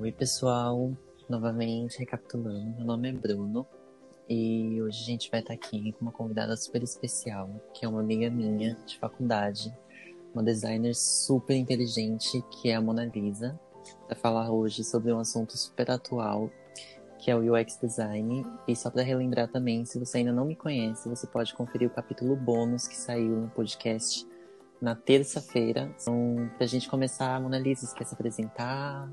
Oi, pessoal. Novamente, recapitulando, meu nome é Bruno e hoje a gente vai estar aqui com uma convidada super especial, que é uma amiga minha de faculdade, uma designer super inteligente, que é a Mona Lisa. Vai falar hoje sobre um assunto super atual, que é o UX Design. E só para relembrar também, se você ainda não me conhece, você pode conferir o capítulo bônus que saiu no podcast na terça-feira. Então, pra gente começar, a Mona Lisa, você quer se apresentar?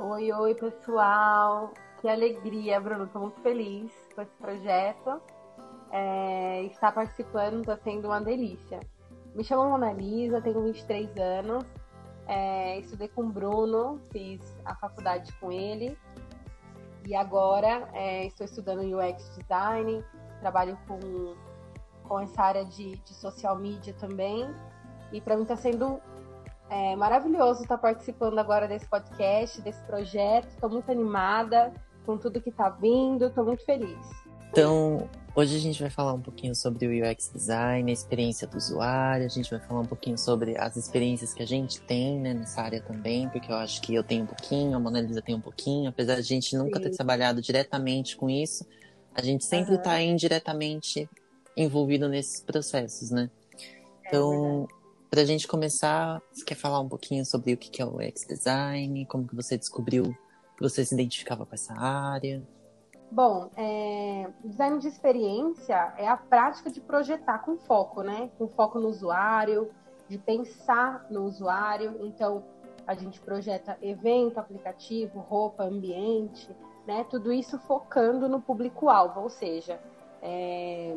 Oi, oi, pessoal. Que alegria, Bruno. Estou muito feliz com esse projeto. É, estar participando está sendo uma delícia. Me chamo Mona Lisa, tenho 23 anos. É, estudei com o Bruno, fiz a faculdade com ele. E agora é, estou estudando UX Design, trabalho com, com essa área de, de social media também. E para mim está sendo é maravilhoso estar participando agora desse podcast, desse projeto. Estou muito animada com tudo que está vindo, estou muito feliz. Então, hoje a gente vai falar um pouquinho sobre o UX design, a experiência do usuário, a gente vai falar um pouquinho sobre as experiências que a gente tem né, nessa área também, porque eu acho que eu tenho um pouquinho, a Mona Lisa tem um pouquinho, apesar de a gente nunca Sim. ter trabalhado diretamente com isso, a gente sempre está uhum. indiretamente envolvido nesses processos, né? É então, é para a gente começar, você quer falar um pouquinho sobre o que é o UX Design, como que você descobriu que você se identificava com essa área? Bom, é, design de experiência é a prática de projetar com foco, né? Com foco no usuário, de pensar no usuário. Então, a gente projeta evento, aplicativo, roupa, ambiente, né? Tudo isso focando no público-alvo, ou seja, é,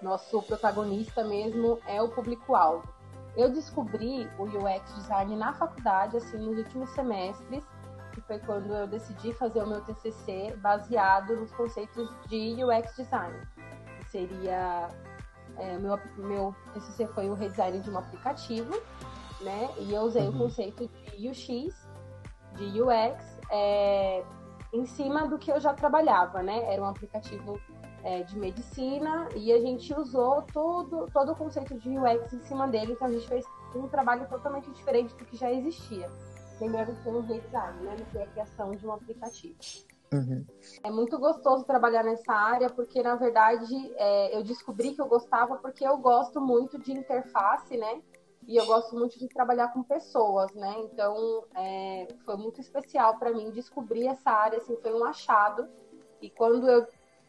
nosso protagonista mesmo é o público-alvo. Eu descobri o UX design na faculdade, assim, nos últimos semestres, que foi quando eu decidi fazer o meu TCC baseado nos conceitos de UX design. Que seria é, meu meu TCC foi o redesign de um aplicativo, né? E eu usei uhum. o conceito de UX, de UX, é, em cima do que eu já trabalhava, né? Era um aplicativo é, de medicina e a gente usou todo, todo o conceito de UX em cima dele, então a gente fez um trabalho totalmente diferente do que já existia. Lembrando que tem um redesign, né? Que é a criação de um aplicativo. Uhum. É muito gostoso trabalhar nessa área, porque na verdade é, eu descobri que eu gostava porque eu gosto muito de interface, né? E eu gosto muito de trabalhar com pessoas, né? Então é, foi muito especial para mim descobrir essa área, assim, foi um achado. E quando eu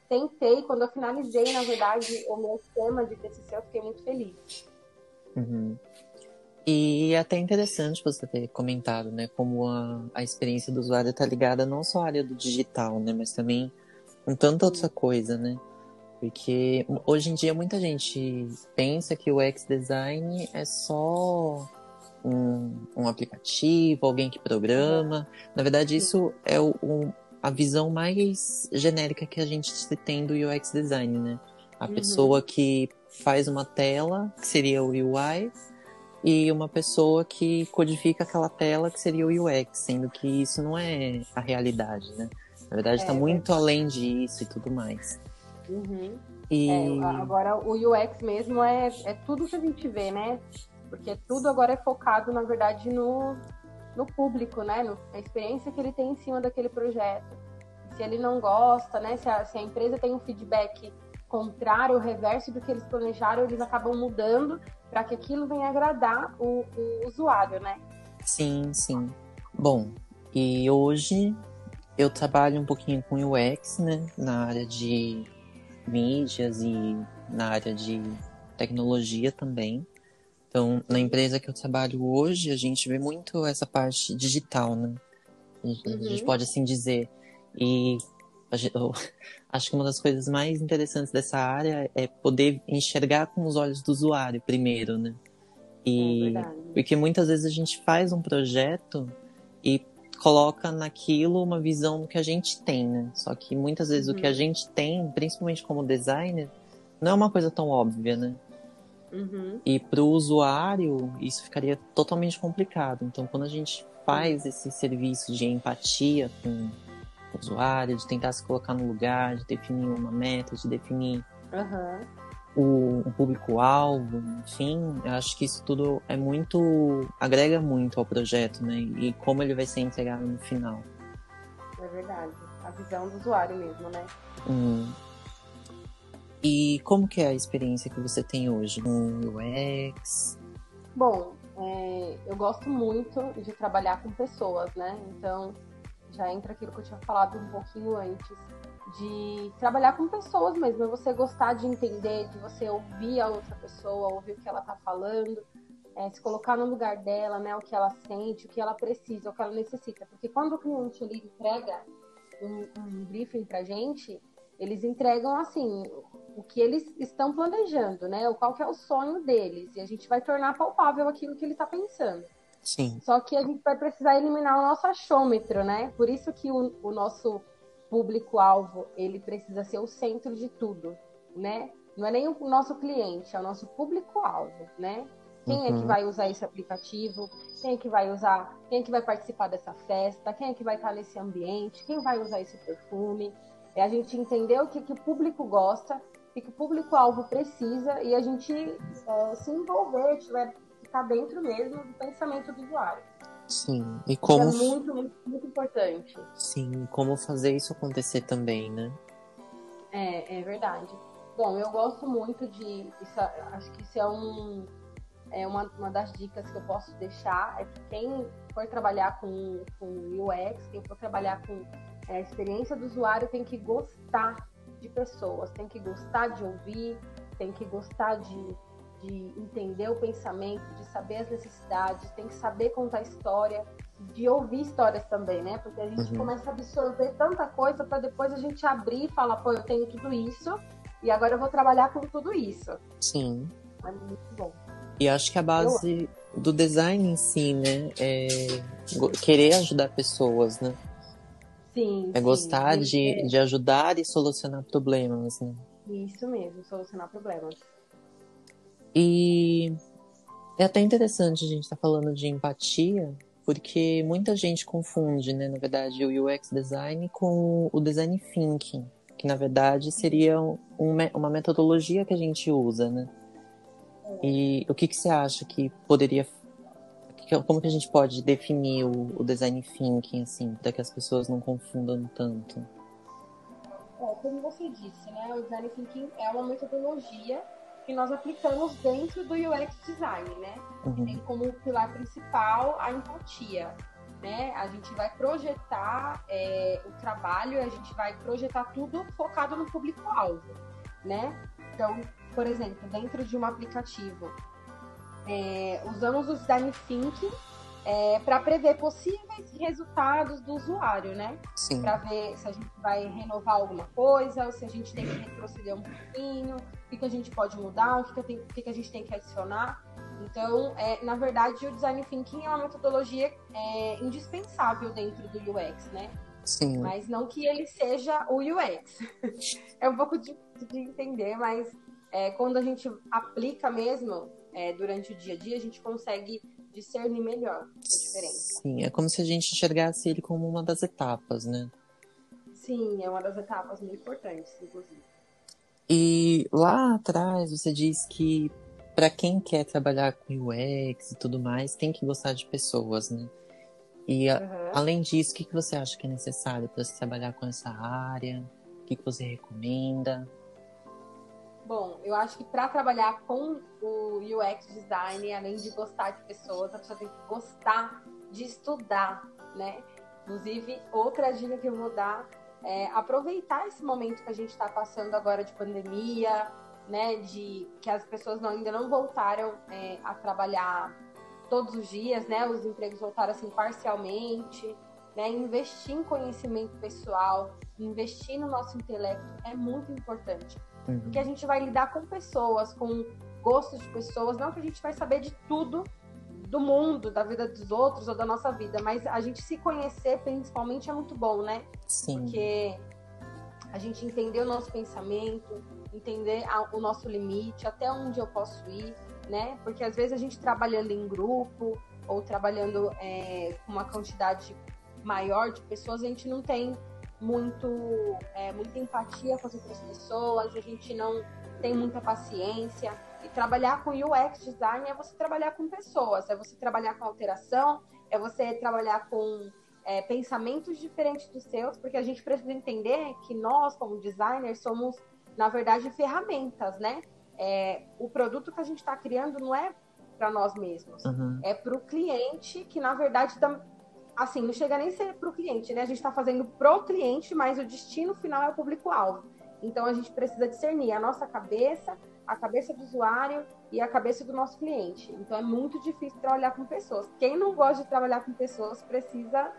tentei, quando eu finalizei, na verdade, o meu tema de TCC, eu fiquei muito feliz. Uhum. E é até interessante você ter comentado, né, como a, a experiência do usuário está ligada não só à área do digital, né, mas também com tanta outra coisa, né? Porque hoje em dia muita gente pensa que o X design é só um, um aplicativo, alguém que programa. Na verdade, isso é o, um, a visão mais genérica que a gente tem do UX design, né? A uhum. pessoa que faz uma tela, que seria o UI, e uma pessoa que codifica aquela tela, que seria o UX, sendo que isso não é a realidade, né? Na verdade, está é, muito é. além disso e tudo mais. Uhum. E... É, agora, o UX mesmo é, é tudo que a gente vê, né? Porque tudo agora é focado, na verdade, no, no público, né? No, a experiência que ele tem em cima daquele projeto. Se ele não gosta, né? Se a, se a empresa tem um feedback contrário, reverso do que eles planejaram, eles acabam mudando para que aquilo venha agradar o, o usuário, né? Sim, sim. Bom, e hoje eu trabalho um pouquinho com UX, né? Na área de mídias e na área de tecnologia também. Então, na empresa que eu trabalho hoje, a gente vê muito essa parte digital, né? A gente, uhum. a gente pode assim dizer. E eu acho que uma das coisas mais interessantes dessa área é poder enxergar com os olhos do usuário primeiro, né? E é porque muitas vezes a gente faz um projeto e coloca naquilo uma visão do que a gente tem, né? Só que muitas vezes uhum. o que a uhum. gente tem, principalmente como designer, não é uma coisa tão óbvia, né? Uhum. E para o usuário, isso ficaria totalmente complicado. Então, quando a gente faz esse serviço de empatia com o usuário, de tentar se colocar no lugar, de definir uma meta, de definir uhum. o, o público-alvo, enfim, eu acho que isso tudo é muito. agrega muito ao projeto, né? E como ele vai ser entregado no final. É verdade. A visão do usuário mesmo, né? Hum. E como que é a experiência que você tem hoje no UX? Bom, é, eu gosto muito de trabalhar com pessoas, né? Então, já entra aquilo que eu tinha falado um pouquinho antes de trabalhar com pessoas mesmo, é você gostar de entender, de você ouvir a outra pessoa, ouvir o que ela está falando, é, se colocar no lugar dela, né, o que ela sente, o que ela precisa, o que ela necessita. Porque quando o cliente ele entrega um, um briefing para gente, eles entregam assim o que eles estão planejando, né, o qual que é o sonho deles, e a gente vai tornar palpável aquilo que ele está pensando. Sim. Só que a gente vai precisar eliminar o nosso achômetro, né? Por isso que o, o nosso público-alvo, ele precisa ser o centro de tudo, né? Não é nem o nosso cliente, é o nosso público-alvo, né? Quem uhum. é que uhum. vai usar esse aplicativo? Quem é que vai usar? Quem é que vai participar dessa festa? Quem é que vai estar nesse ambiente? Quem vai usar esse perfume? É a gente entender o que, que o público gosta, o que, o público-alvo precisa e a gente é, se envolver, tiver, ficar dentro mesmo do pensamento do usuário. Sim, e como. Isso é muito, muito, muito importante. Sim, como fazer isso acontecer também, né? É, é verdade. Bom, eu gosto muito de. Isso, acho que isso é um. É uma, uma das dicas que eu posso deixar é que quem for trabalhar com, com UX, quem for trabalhar com é, a experiência do usuário tem que gostar de pessoas, tem que gostar de ouvir, tem que gostar de, de entender o pensamento, de saber as necessidades, tem que saber contar história, de ouvir histórias também, né? Porque a gente uhum. começa a absorver tanta coisa para depois a gente abrir e falar, pô, eu tenho tudo isso e agora eu vou trabalhar com tudo isso. Sim. É muito bom. E acho que a base eu... do design em si, né, é querer ajudar pessoas, né? Sim. É sim, gostar de, de ajudar e solucionar problemas, né? Isso mesmo, solucionar problemas. E é até interessante a gente estar tá falando de empatia, porque muita gente confunde, né, na verdade, o UX design com o design thinking, que na verdade seria um, uma metodologia que a gente usa, né? E o que, que você acha que poderia como que a gente pode definir o, o design thinking assim, para que as pessoas não confundam tanto? É, como você disse, né, o design thinking é uma metodologia que nós aplicamos dentro do UX design, né? Uhum. Tem como pilar principal a empatia, né? A gente vai projetar é, o trabalho, a gente vai projetar tudo focado no público-alvo, né? Então, por exemplo, dentro de um aplicativo, é, usamos o design thinking é, para prever possíveis resultados do usuário, né? Para ver se a gente vai renovar alguma coisa, ou se a gente tem que retroceder um pouquinho, o que, que a gente pode mudar, o que, que, o que, que a gente tem que adicionar. Então, é, na verdade, o design thinking é uma metodologia é, indispensável dentro do UX, né? Sim. Mas não que ele seja o UX. é um pouco difícil de entender, mas é, quando a gente aplica mesmo é, durante o dia a dia, a gente consegue discernir melhor a diferença. Sim, é como se a gente enxergasse ele como uma das etapas, né? Sim, é uma das etapas muito importantes, inclusive. E lá atrás você diz que para quem quer trabalhar com UX e tudo mais, tem que gostar de pessoas, né? E a, uhum. além disso, o que, que você acha que é necessário para se trabalhar com essa área? O que, que você recomenda? Bom, eu acho que para trabalhar com o UX design, além de gostar de pessoas, a pessoa tem que gostar de estudar, né? Inclusive, outra dica que eu vou dar é aproveitar esse momento que a gente está passando agora de pandemia, né? De que as pessoas não, ainda não voltaram é, a trabalhar todos os dias, né? Os empregos voltaram assim parcialmente, né? Investir em conhecimento pessoal, investir no nosso intelecto é muito importante Uhum. Porque a gente vai lidar com pessoas, com gostos de pessoas, não que a gente vai saber de tudo do mundo, da vida dos outros ou da nossa vida, mas a gente se conhecer principalmente é muito bom, né? Sim. Porque a gente entender o nosso pensamento, entender a, o nosso limite, até onde eu posso ir, né? Porque às vezes a gente trabalhando em grupo ou trabalhando é, com uma quantidade maior de pessoas, a gente não tem muito, é, muita empatia com as outras pessoas, a gente não, tem muita paciência. E trabalhar com UX design é você trabalhar com pessoas, é você trabalhar com alteração, é você trabalhar com é, pensamentos diferentes dos seus, porque a gente precisa entender que nós, como designers, somos, na verdade, ferramentas, né? É, o produto que a gente está criando não é para nós mesmos, uhum. é para o cliente, que na verdade assim, não chega nem ser para o cliente, né? A gente está fazendo pro cliente, mas o destino final é o público-alvo. Então a gente precisa discernir a nossa cabeça, a cabeça do usuário e a cabeça do nosso cliente. Então é muito difícil trabalhar com pessoas. Quem não gosta de trabalhar com pessoas precisa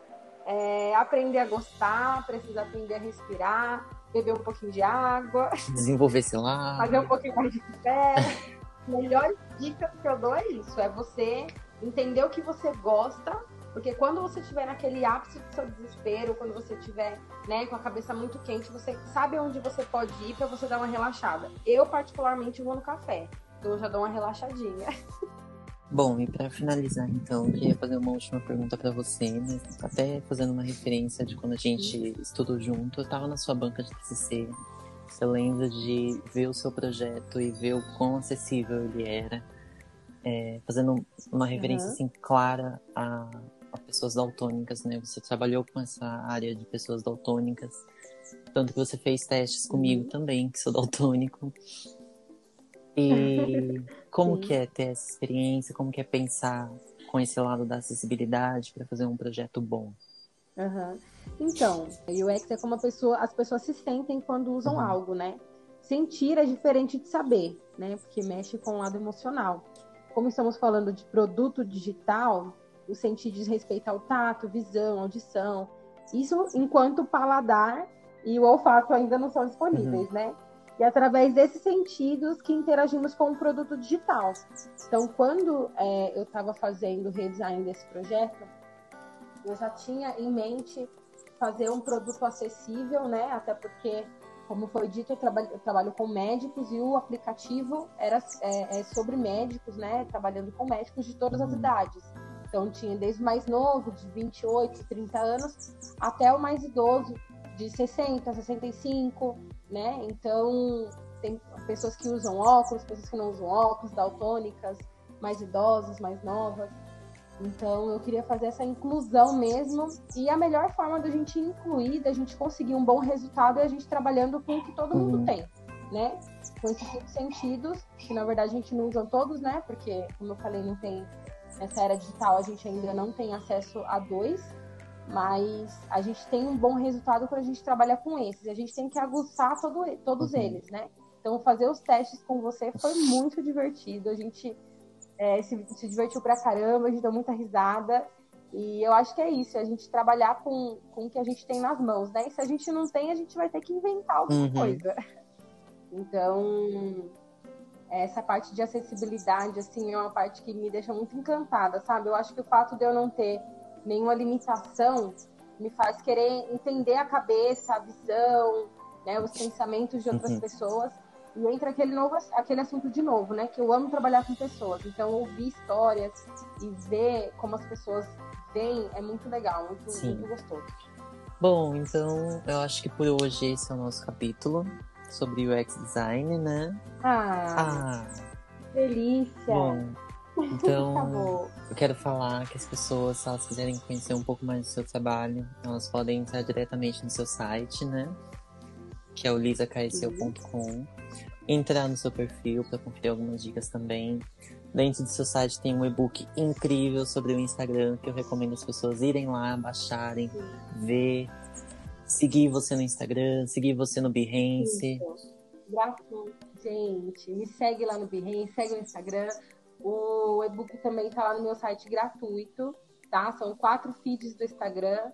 é, aprender a gostar, precisa aprender a respirar, beber um pouquinho de água, desenvolver sei lá, fazer um pouquinho mais de pé. Melhor dica que eu dou é isso: é você entender o que você gosta porque quando você estiver naquele ápice do seu desespero, quando você estiver né, com a cabeça muito quente, você sabe onde você pode ir para você dar uma relaxada. Eu, particularmente, vou no café. Então eu já dou uma relaxadinha. Bom, e para finalizar, então, eu queria fazer uma última pergunta para você, né? Até fazendo uma referência de quando a gente estudou junto, eu estava na sua banca de TCC. Você lembra de ver o seu projeto e ver o quão acessível ele era, é, fazendo uma referência uhum. assim clara a a pessoas daltônicas, né? Você trabalhou com essa área de pessoas daltônicas. Tanto que você fez testes comigo uhum. também, que sou daltônico. E como Sim. que é ter essa experiência? Como que é pensar com esse lado da acessibilidade para fazer um projeto bom? Uhum. Então, UX é como pessoa, as pessoas se sentem quando usam uhum. algo, né? Sentir é diferente de saber, né? Porque mexe com o lado emocional. Como estamos falando de produto digital, o sentido de respeito ao tato, visão, audição. Isso enquanto o paladar e o olfato ainda não são disponíveis, uhum. né? E através desses sentidos que interagimos com o produto digital. Então, quando é, eu estava fazendo o redesign desse projeto, eu já tinha em mente fazer um produto acessível, né? Até porque, como foi dito, eu trabalho, eu trabalho com médicos e o aplicativo era é, é sobre médicos, né? Trabalhando com médicos de todas as uhum. idades. Então tinha desde o mais novo, de 28, 30 anos, até o mais idoso, de 60, 65, né? Então tem pessoas que usam óculos, pessoas que não usam óculos, daltônicas, mais idosas, mais novas. Então eu queria fazer essa inclusão mesmo. E a melhor forma da gente incluir, da gente conseguir um bom resultado é a gente trabalhando com o que todo mundo uhum. tem, né? Com esses cinco sentidos, que na verdade a gente não usa todos, né? Porque, como eu falei, não tem nessa era digital a gente ainda não tem acesso a dois, mas a gente tem um bom resultado quando a gente trabalha com esses. A gente tem que aguçar todo, todos uhum. eles, né? Então, fazer os testes com você foi muito divertido. A gente é, se, se, divertiu pra caramba, a gente deu muita risada. E eu acho que é isso, a gente trabalhar com, com o que a gente tem nas mãos, né? E se a gente não tem, a gente vai ter que inventar alguma uhum. coisa. Então, essa parte de acessibilidade, assim, é uma parte que me deixa muito encantada, sabe? Eu acho que o fato de eu não ter nenhuma limitação me faz querer entender a cabeça, a visão, né, os pensamentos de outras uhum. pessoas. E entra aquele, novo, aquele assunto de novo, né? Que eu amo trabalhar com pessoas. Então, ouvir histórias e ver como as pessoas veem é muito legal, muito, muito gostoso. Bom, então eu acho que por hoje esse é o nosso capítulo sobre UX design, né? Ah, ah. delícia! Bom, então eu quero falar que as pessoas, se elas quiserem conhecer um pouco mais do seu trabalho, elas podem entrar diretamente no seu site, né? Que é o lisacasceu.com. Entrar no seu perfil para conferir algumas dicas também. Dentro do seu site tem um e-book incrível sobre o Instagram que eu recomendo as pessoas irem lá, baixarem, ver seguir você no Instagram, seguir você no Behance. Gratuito, gente. Me segue lá no Behance, segue no Instagram. O e-book também está lá no meu site gratuito, tá? São quatro feeds do Instagram.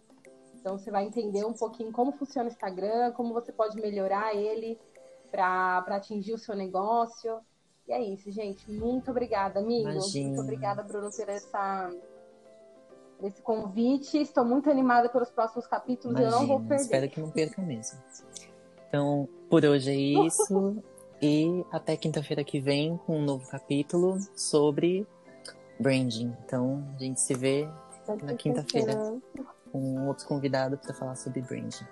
Então você vai entender um pouquinho como funciona o Instagram, como você pode melhorar ele para atingir o seu negócio. E é isso, gente. Muito obrigada, amigo. Imagina. Muito obrigada, Bruno, por essa esse convite. Estou muito animada pelos próximos capítulos Imagina, eu não vou perder. Espero que não perca mesmo. Então, por hoje é isso. e até quinta-feira que vem com um novo capítulo sobre branding. Então, a gente se vê na quinta-feira com outros convidados para falar sobre branding.